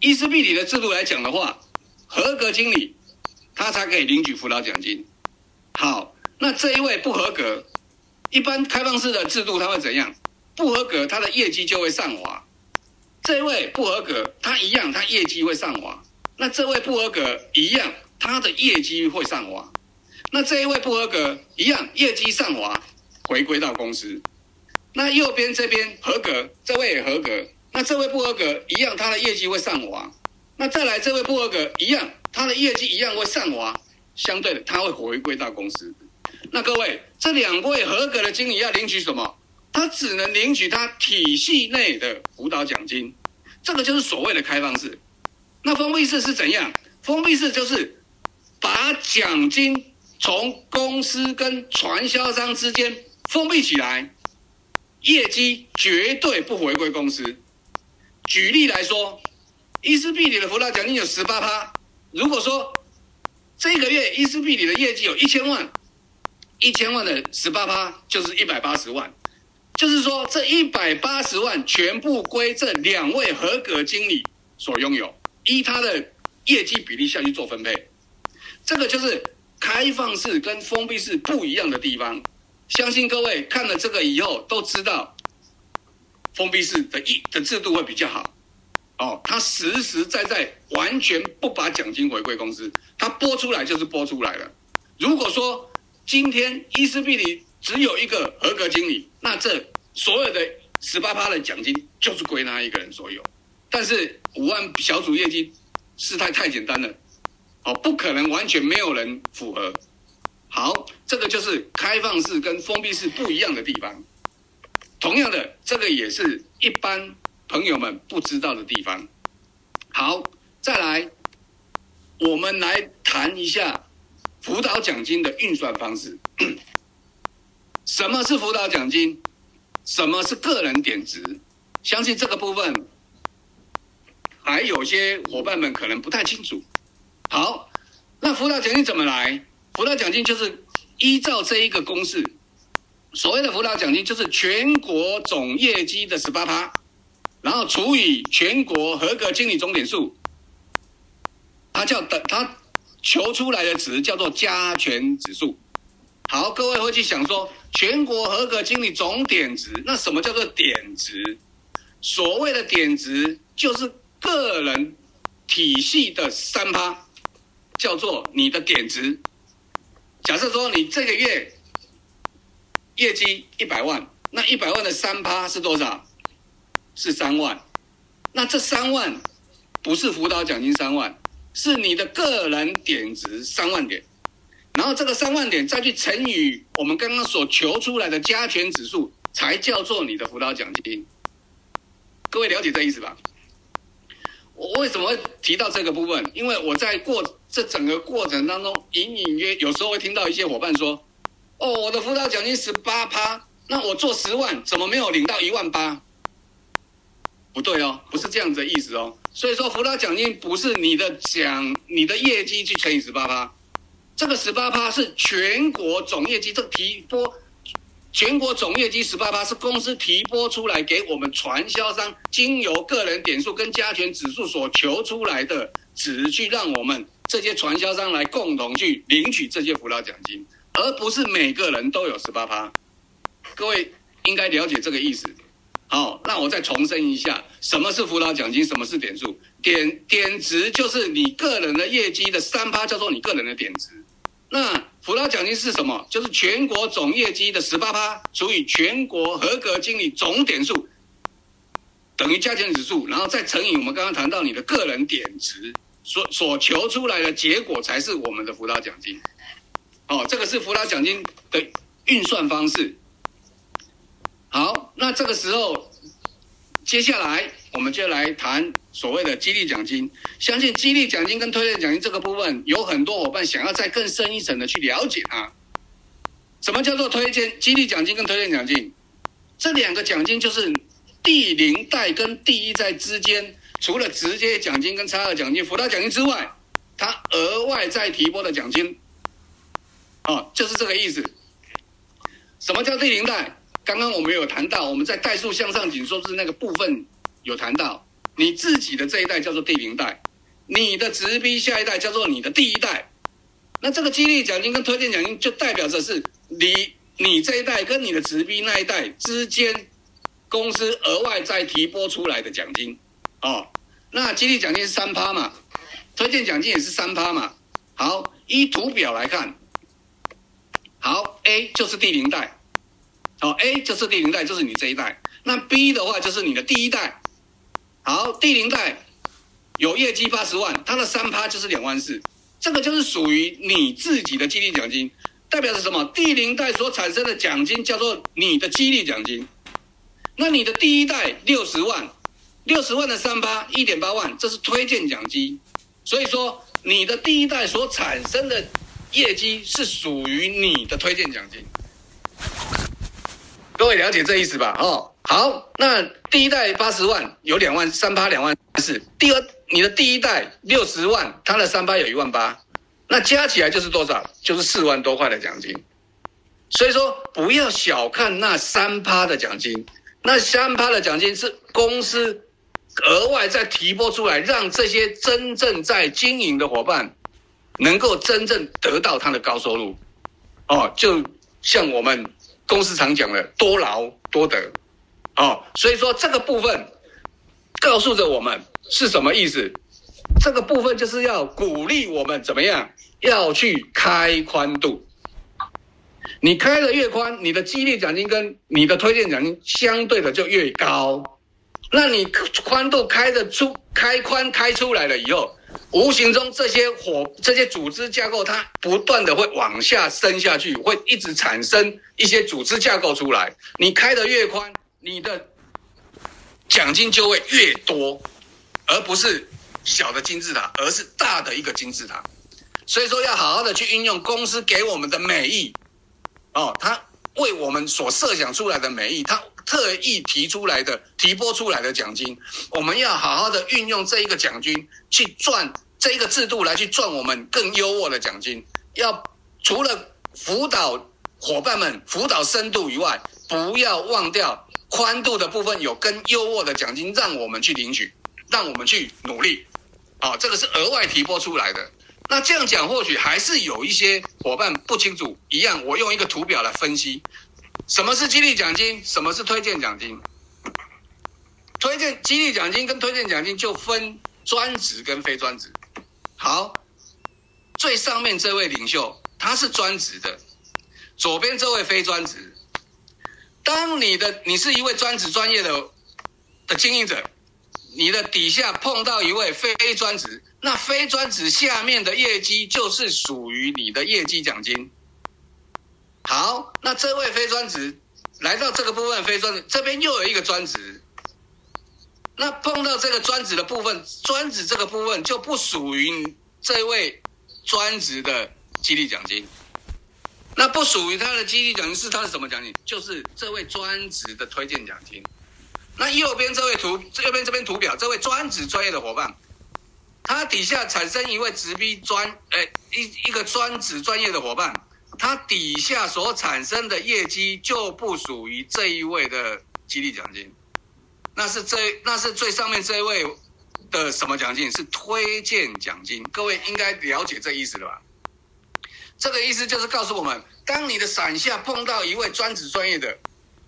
伊丝碧里的制度来讲的话，合格经理。他才可以领取辅导奖金。好，那这一位不合格，一般开放式的制度他会怎样？不合格，他的业绩就会上滑。这位不合格，他一样，他业绩会上滑。那这位不合格一样，他的业绩会上滑。那这一位不合格一样，业绩上滑，回归到公司。那右边这边合格，这位也合格。那这位不合格一样，他的业绩会上滑。那再来这位不合格一样。他的业绩一样会上滑，相对的他会回归到公司。那各位，这两位合格的经理要领取什么？他只能领取他体系内的辅导奖金，这个就是所谓的开放式。那封闭式是怎样？封闭式就是把奖金从公司跟传销商之间封闭起来，业绩绝对不回归公司。举例来说，伊丝碧里的辅导奖金有十八趴。如果说这个月伊丝碧里的业绩有一千万，一千万的十八趴就是一百八十万，就是说这一百八十万全部归这两位合格经理所拥有，依他的业绩比例下去做分配，这个就是开放式跟封闭式不一样的地方。相信各位看了这个以后都知道，封闭式的一的制度会比较好。哦，他实实在在完全不把奖金回归公司，他拨出来就是拨出来了。如果说今天伊丝碧里只有一个合格经理，那这所有的十八趴的奖金就是归他一个人所有。但是五万小组业绩事态太简单了，哦，不可能完全没有人符合。好，这个就是开放式跟封闭式不一样的地方。同样的，这个也是一般。朋友们不知道的地方，好，再来，我们来谈一下辅导奖金的运算方式。什么是辅导奖金？什么是个人点值？相信这个部分还有些伙伴们可能不太清楚。好，那辅导奖金怎么来？辅导奖金就是依照这一个公式，所谓的辅导奖金就是全国总业绩的十八趴。然后除以全国合格经理总点数，它叫等，它求出来的值叫做加权指数。好，各位会去想说，全国合格经理总点值，那什么叫做点值？所谓的点值就是个人体系的三趴，叫做你的点值。假设说你这个月业绩一百万，那一百万的三趴是多少？是三万。那这三万不是辅导奖金三万，是你的个人点值三万点。然后这个三万点再去乘以我们刚刚所求出来的加权指数，才叫做你的辅导奖金。各位了解这意思吧？我为什么会提到这个部分？因为我在过这整个过程当中，隐隐约有时候会听到一些伙伴说：“哦，我的辅导奖金十八趴，那我做十万怎么没有领到一万八？”不对哦，不是这样子的意思哦。所以说，辅导奖金不是你的奖，你的业绩去乘以十八趴。这个十八趴是全国总业绩，这个提拨全国总业绩十八趴是公司提拨出来给我们传销商，经由个人点数跟加权指数所求出来的值，去让我们这些传销商来共同去领取这些辅导奖金，而不是每个人都有十八趴。各位应该了解这个意思。好，那我再重申一下，什么是辅导奖金，什么是点数？点点值就是你个人的业绩的三趴，叫做你个人的点值。那辅导奖金是什么？就是全国总业绩的十八趴除以全国合格经理总点数，等于加权指数，然后再乘以我们刚刚谈到你的个人点值，所所求出来的结果才是我们的辅导奖金。哦，这个是辅导奖金的运算方式。好，那这个时候，接下来我们就来谈。所谓的激励奖金，相信激励奖金跟推荐奖金这个部分，有很多伙伴想要再更深一层的去了解它。什么叫做推荐激励奖金跟推荐奖金？这两个奖金就是第零代跟第一代之间，除了直接奖金跟差额奖金、辅导奖金之外，它额外再提拨的奖金。哦，就是这个意思。什么叫第零代？刚刚我们有谈到，我们在代数向上紧缩是那个部分有谈到。你自己的这一代叫做第零代，你的直逼下一代叫做你的第一代。那这个激励奖金跟推荐奖金就代表着是你你这一代跟你的直逼那一代之间，公司额外再提拨出来的奖金哦。那激励奖金是三趴嘛，推荐奖金也是三趴嘛。好，依图表来看，好，A 就是第零代，好，A 就是第零代，就是你这一代。那 B 的话就是你的第一代。好，第零代有业绩八十万，它的三趴就是两万四，这个就是属于你自己的激励奖金，代表着什么？第零代所产生的奖金叫做你的激励奖金。那你的第一代六十万，六十万的三趴一点八万，这是推荐奖金。所以说，你的第一代所产生的业绩是属于你的推荐奖金。各位了解这意思吧？哦。好，那第一代八十万有两万三趴两万四，第二你的第一代六十万，他的三趴有一万八，那加起来就是多少？就是四万多块的奖金。所以说不要小看那三趴的奖金，那三趴的奖金是公司额外再提拨出来，让这些真正在经营的伙伴能够真正得到他的高收入。哦，就像我们公司常讲的，多劳多得。哦，所以说这个部分告诉着我们是什么意思？这个部分就是要鼓励我们怎么样，要去开宽度。你开的越宽，你的激励奖金跟你的推荐奖金相对的就越高。那你宽度开的出，开宽开出来了以后，无形中这些火这些组织架构它不断的会往下深下去，会一直产生一些组织架构出来。你开的越宽。你的奖金就会越多，而不是小的金字塔，而是大的一个金字塔。所以说，要好好的去运用公司给我们的美意哦，他为我们所设想出来的美意，他特意提出来的、提拨出来的奖金，我们要好好的运用这一个奖金去赚这一个制度来去赚我们更优渥的奖金。要除了辅导伙伴们辅导深度以外，不要忘掉。宽度的部分有更优渥的奖金，让我们去领取，让我们去努力，啊，这个是额外提拨出来的。那这样讲，或许还是有一些伙伴不清楚。一样，我用一个图表来分析，什么是激励奖金，什么是推荐奖金。推荐激励奖金跟推荐奖金就分专职跟非专职。好，最上面这位领袖他是专职的，左边这位非专职。当你的你是一位专职专业的的经营者，你的底下碰到一位非专职，那非专职下面的业绩就是属于你的业绩奖金。好，那这位非专职来到这个部分，非专职这边又有一个专职，那碰到这个专职的部分，专职这个部分就不属于这位专职的激励奖金。那不属于他的激励奖金是他的什么奖金？就是这位专职的推荐奖金。那右边这位图，右边这边图表，这位专职专业的伙伴，他底下产生一位直逼专，哎，一一个专职专业的伙伴，他底下所产生的业绩就不属于这一位的激励奖金，那是这那是最上面这一位的什么奖金？是推荐奖金。各位应该了解这意思了吧？这个意思就是告诉我们，当你的伞下碰到一位专职专业的，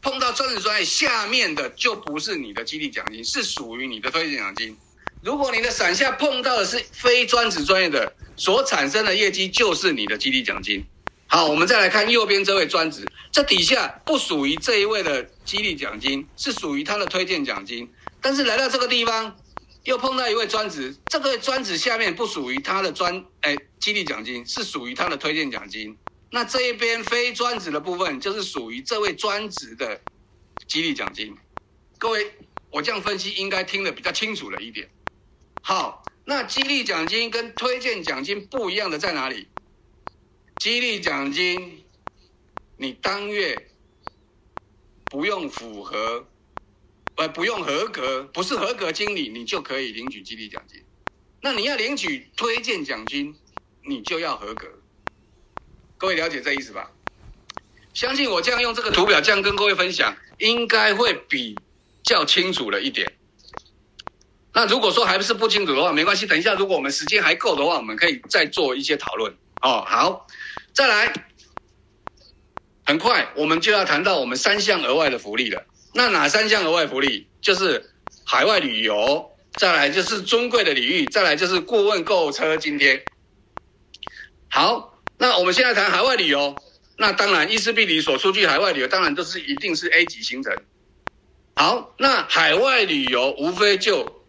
碰到专职专业下面的就不是你的激励奖金，是属于你的推荐奖金。如果你的伞下碰到的是非专职专业的，所产生的业绩就是你的激励奖金。好，我们再来看右边这位专职，这底下不属于这一位的激励奖金，是属于他的推荐奖金。但是来到这个地方。又碰到一位专职，这个专职下面不属于他的专，哎，激励奖金是属于他的推荐奖金。那这一边非专职的部分就是属于这位专职的激励奖金。各位，我这样分析应该听得比较清楚了一点。好，那激励奖金跟推荐奖金不一样的在哪里？激励奖金，你当月不用符合。呃，不用合格，不是合格经理，你就可以领取激励奖金。那你要领取推荐奖金，你就要合格。各位了解这意思吧？相信我这样用这个图表这样跟各位分享，应该会比较清楚了一点。那如果说还是不清楚的话，没关系，等一下如果我们时间还够的话，我们可以再做一些讨论。哦，好，再来，很快我们就要谈到我们三项额外的福利了。那哪三项额外福利？就是海外旅游，再来就是尊贵的礼遇，再来就是顾问购车津贴。好，那我们现在谈海外旅游。那当然，伊斯必提所出具海外旅游，当然都是一定是 A 级行程。好，那海外旅游无非就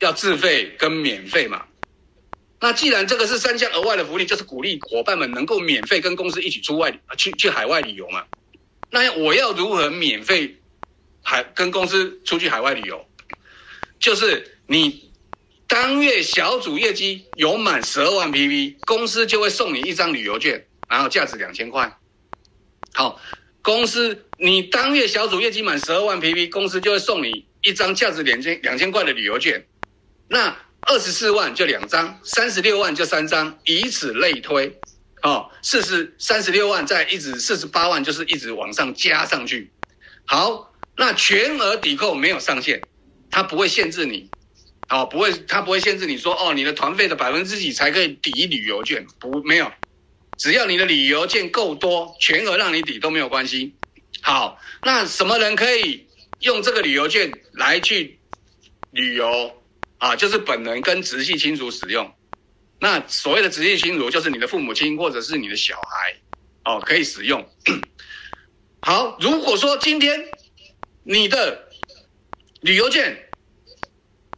要自费跟免费嘛。那既然这个是三项额外的福利，就是鼓励伙伴们能够免费跟公司一起出外去去海外旅游嘛。那我要如何免费海跟公司出去海外旅游？就是你当月小组业绩有满十二万 PV，公司就会送你一张旅游券，然后价值两千块。好，公司你当月小组业绩满十二万 PV，公司就会送你一张价值两千两千块的旅游券。那二十四万就两张，三十六万就三张，以此类推。哦，四十三十六万，再一直四十八万，就是一直往上加上去。好，那全额抵扣没有上限，它不会限制你，哦，不会，它不会限制你说，哦，你的团费的百分之几才可以抵旅游券，不，没有，只要你的旅游券够多，全额让你抵都没有关系。好，那什么人可以用这个旅游券来去旅游啊？就是本人跟直系亲属使用。那所谓的直系亲属就是你的父母亲或者是你的小孩，哦，可以使用。好，如果说今天你的旅游券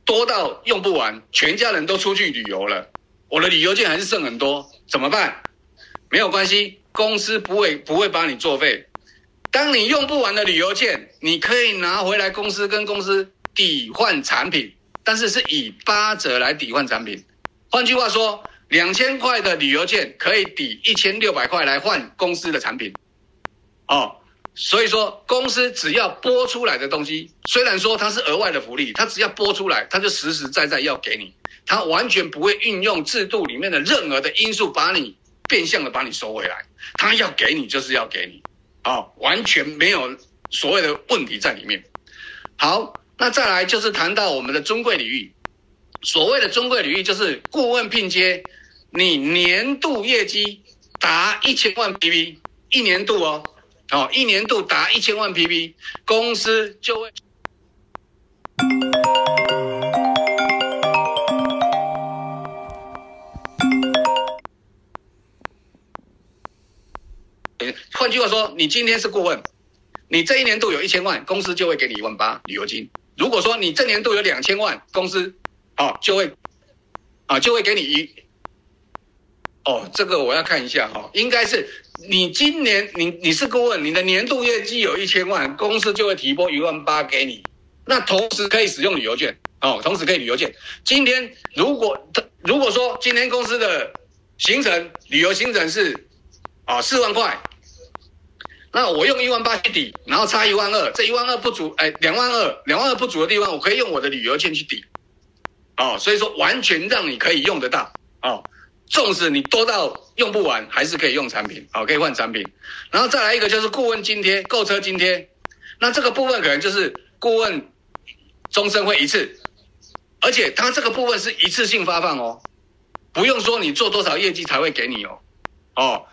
多到用不完，全家人都出去旅游了，我的旅游券还是剩很多，怎么办？没有关系，公司不会不会帮你作废。当你用不完的旅游券，你可以拿回来公司跟公司抵换产品，但是是以八折来抵换产品。换句话说，两千块的旅游券可以抵一千六百块来换公司的产品，哦，所以说公司只要拨出来的东西，虽然说它是额外的福利，它只要拨出来，它就实实在在要给你，它完全不会运用制度里面的任何的因素把你变相的把你收回来，它要给你就是要给你，哦，完全没有所谓的问题在里面。好，那再来就是谈到我们的尊贵领域，所谓的尊贵领域就是顾问聘接，你年度业绩达一千万 PP，一年度哦，哦，一年度达一千万 PP，公司就会。换句话说，你今天是顾问。你这一年度有一千万，公司就会给你一万八旅游金。如果说你这年度有两千万，公司啊就会啊就会给你一哦，这个我要看一下哈、哦，应该是你今年你你是顾问，你的年度业绩有一千万，公司就会提拨一万八给你。那同时可以使用旅游券哦，同时可以旅游券。今天如果如果说今天公司的行程旅游行程是啊四万块。那我用一万八去抵，然后差一万二，这一万二不足，哎，两万二，两万二不足的地方，我可以用我的旅游券去抵，哦，所以说完全让你可以用得到，哦，纵使你多到用不完，还是可以用产品，好、哦，可以换产品，然后再来一个就是顾问津贴、购车津贴，那这个部分可能就是顾问终身会一次，而且它这个部分是一次性发放哦，不用说你做多少业绩才会给你哦，哦。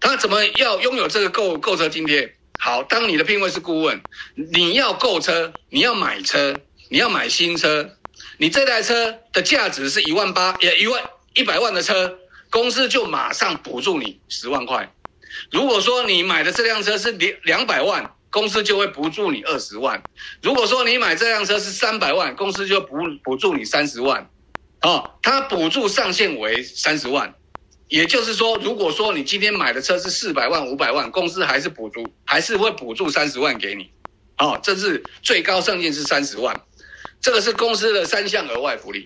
他怎么要拥有这个购购车津贴？好，当你的聘位是顾问，你要购车，你要买车，你要买新车，你这台车的价值是一万八，也一万一百万的车，公司就马上补助你十万块。如果说你买的这辆车是两两百万，公司就会补助你二十万。如果说你买这辆车是三百万，公司就补补助你三十万。哦，它补助上限为三十万。也就是说，如果说你今天买的车是四百万、五百万，公司还是补助，还是会补助三十万给你。哦，这是最高上限是三十万，这个是公司的三项额外福利。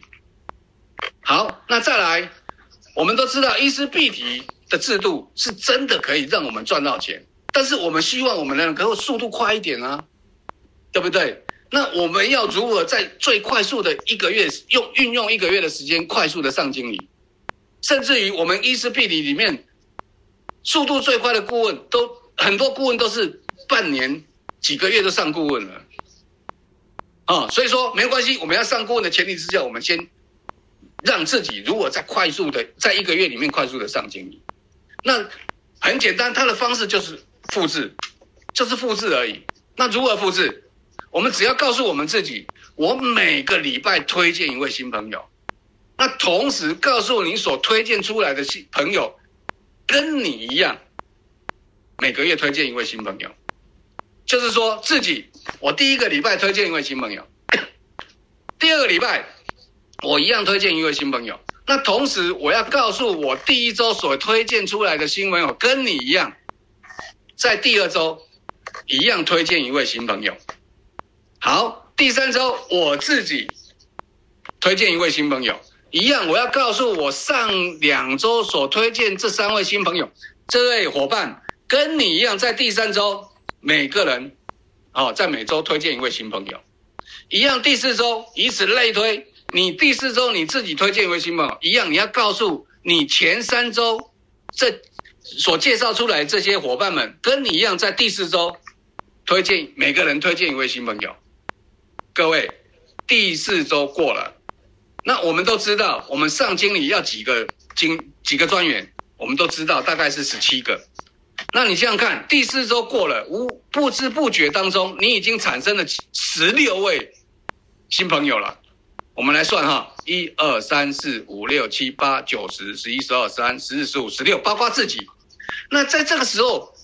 好，那再来，我们都知道，医师必提的制度是真的可以让我们赚到钱，但是我们希望我们能够速度快一点啊，对不对？那我们要如何在最快速的一个月用运用一个月的时间，快速的上经理？甚至于我们医师必提里面，速度最快的顾问都很多，顾问都是半年几个月就上顾问了，啊，所以说没关系，我们要上顾问的前提之下，我们先让自己如果在快速的在一个月里面快速的上经理，那很简单，他的方式就是复制，就是复制而已。那如何复制？我们只要告诉我们自己，我每个礼拜推荐一位新朋友。那同时告诉你所推荐出来的新朋友，跟你一样，每个月推荐一位新朋友，就是说自己，我第一个礼拜推荐一位新朋友，第二个礼拜我一样推荐一位新朋友。那同时我要告诉我第一周所推荐出来的新朋友，跟你一样，在第二周一样推荐一位新朋友。好，第三周我自己推荐一位新朋友。一样，我要告诉我上两周所推荐这三位新朋友，这位伙伴跟你一样，在第三周每个人，哦，在每周推荐一位新朋友，一样第四周以此类推，你第四周你自己推荐一位新朋友，一样你要告诉你前三周这所介绍出来这些伙伴们，跟你一样在第四周推荐每个人推荐一位新朋友，各位第四周过了。那我们都知道，我们上经理要几个经几个专员，我们都知道大概是十七个。那你这样看，第四周过了，无不知不觉当中，你已经产生了十六位新朋友了。我们来算哈，一二三四五六七八九十十一十二十三十四十五十六，包括自己。那在这个时候，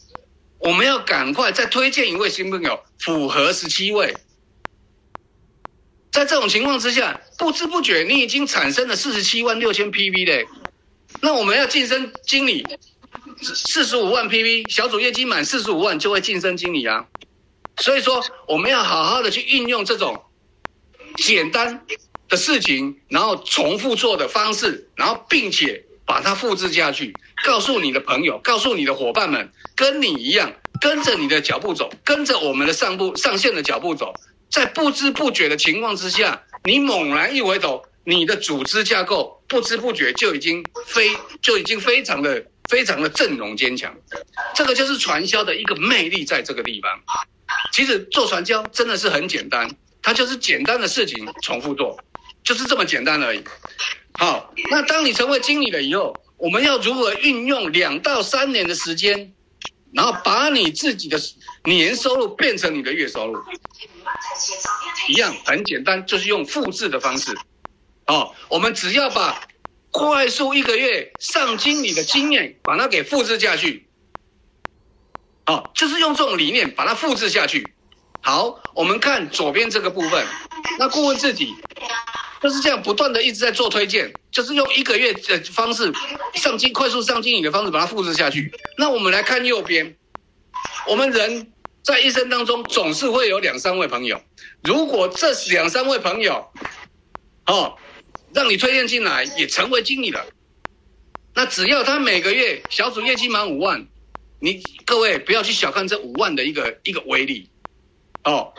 我们要赶快再推荐一位新朋友，符合十七位。在这种情况之下，不知不觉你已经产生了四十七万六千 PV 嘞。那我们要晋升经理，四十五万 PV，小组业绩满四十五万就会晋升经理啊。所以说，我们要好好的去运用这种简单的事情，然后重复做的方式，然后并且把它复制下去，告诉你的朋友，告诉你的伙伴们，跟你一样，跟着你的脚步走，跟着我们的上步上线的脚步走。在不知不觉的情况之下，你猛然一回头，你的组织架构不知不觉就已经非就已经非常的非常的阵容坚强，这个就是传销的一个魅力，在这个地方。其实做传销真的是很简单，它就是简单的事情重复做，就是这么简单而已。好，那当你成为经理了以后，我们要如何运用两到三年的时间，然后把你自己的年收入变成你的月收入？一样很简单，就是用复制的方式，哦，我们只要把快速一个月上经理的经验，把它给复制下去，哦，就是用这种理念把它复制下去。好，我们看左边这个部分，那顾问自己就是这样不断的一直在做推荐，就是用一个月的方式上进快速上经理的方式把它复制下去。那我们来看右边，我们人在一生当中总是会有两三位朋友，如果这两三位朋友，哦，让你推荐进来也成为经理了，那只要他每个月小组业绩满五万，你各位不要去小看这五万的一个一个威力。哦，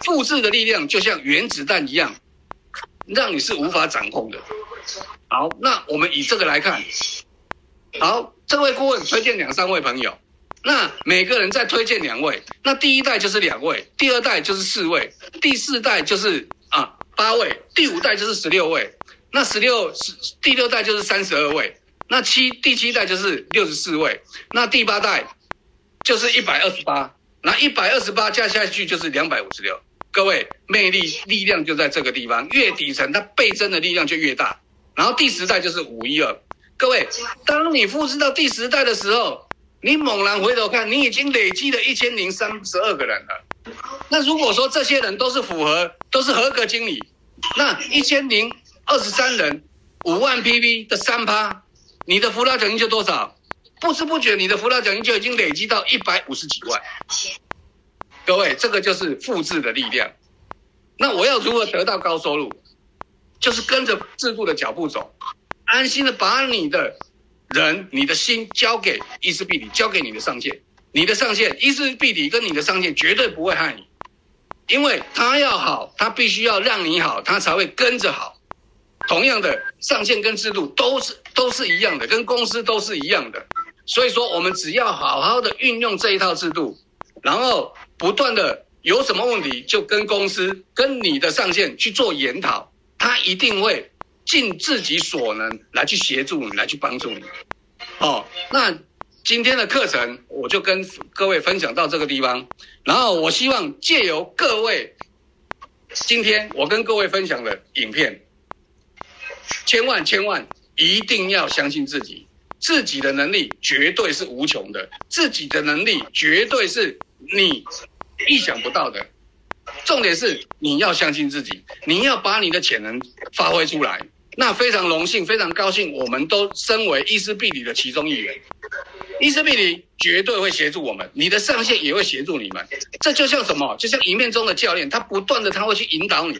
复制的力量就像原子弹一样，让你是无法掌控的。好，那我们以这个来看。好，这位顾问推荐两三位朋友，那每个人再推荐两位，那第一代就是两位，第二代就是四位，第四代就是啊八位，第五代就是十六位，那十六十第六代就是三十二位，那七第七代就是六十四位，那第八代就是一百二十八。那一百二十八加下去就是两百五十六，各位魅力力量就在这个地方，越底层它倍增的力量就越大。然后第十代就是五一二，各位，当你复制到第十代的时候，你猛然回头看，你已经累积了一千零三十二个人了。那如果说这些人都是符合，都是合格经理，那一千零二十三人，五万 PV 的三趴，你的辅导奖金就多少？不知不觉，你的辅导奖金就已经累积到一百五十几万。各位，这个就是复制的力量。那我要如何得到高收入？就是跟着制度的脚步走，安心的把你的人、你的心交给伊丝碧媞，交给你的上线。你的上线伊丝碧媞跟你的上线绝对不会害你，因为他要好，他必须要让你好，他才会跟着好。同样的，上线跟制度都是都是一样的，跟公司都是一样的。所以说，我们只要好好的运用这一套制度，然后不断的有什么问题，就跟公司、跟你的上线去做研讨，他一定会尽自己所能来去协助你，来去帮助你。哦，那今天的课程我就跟各位分享到这个地方，然后我希望借由各位今天我跟各位分享的影片，千万千万一定要相信自己。自己的能力绝对是无穷的，自己的能力绝对是你意想不到的。重点是你要相信自己，你要把你的潜能发挥出来。那非常荣幸，非常高兴，我们都身为伊斯比里的其中一员。伊斯比里绝对会协助我们，你的上线也会协助你们。这就像什么？就像一面中的教练，他不断的他会去引导你。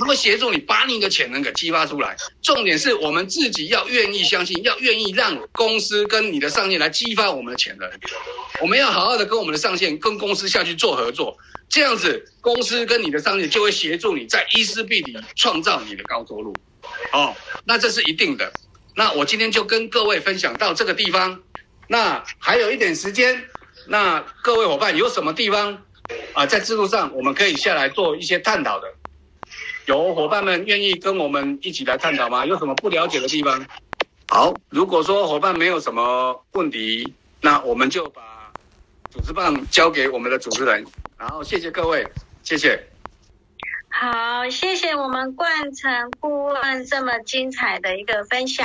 他会协助你把你的潜能给激发出来。重点是我们自己要愿意相信，要愿意让公司跟你的上线来激发我们的潜能。我们要好好的跟我们的上线、跟公司下去做合作，这样子公司跟你的上线就会协助你在伊斯必里创造你的高收入。哦，那这是一定的。那我今天就跟各位分享到这个地方。那还有一点时间，那各位伙伴有什么地方啊，在制度上我们可以下来做一些探讨的？有伙伴们愿意跟我们一起来探讨吗？有什么不了解的地方？好，如果说伙伴没有什么问题，那我们就把主持棒交给我们的主持人。然后谢谢各位，谢谢。好，谢谢我们冠成顾问这么精彩的一个分享。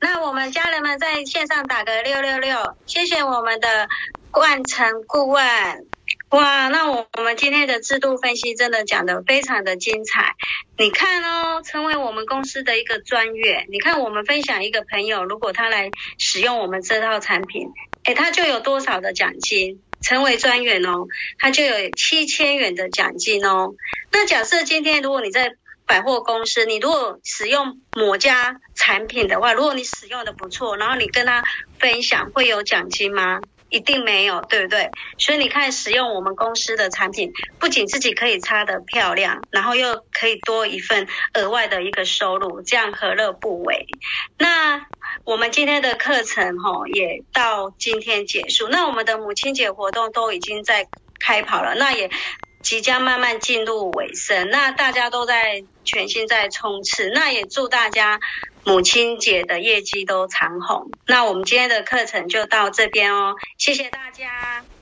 那我们家人们在线上打个六六六，谢谢我们的冠成顾问。哇，那我我们今天的制度分析真的讲得非常的精彩。你看哦，成为我们公司的一个专员，你看我们分享一个朋友，如果他来使用我们这套产品，诶，他就有多少的奖金？成为专员哦，他就有七千元的奖金哦。那假设今天如果你在百货公司，你如果使用某家产品的话，如果你使用的不错，然后你跟他分享，会有奖金吗？一定没有，对不对？所以你看，使用我们公司的产品，不仅自己可以擦得漂亮，然后又可以多一份额外的一个收入，这样何乐不为？那我们今天的课程齁，也到今天结束。那我们的母亲节活动都已经在开跑了，那也即将慢慢进入尾声。那大家都在全心在冲刺，那也祝大家。母亲节的业绩都长红，那我们今天的课程就到这边哦，谢谢大家。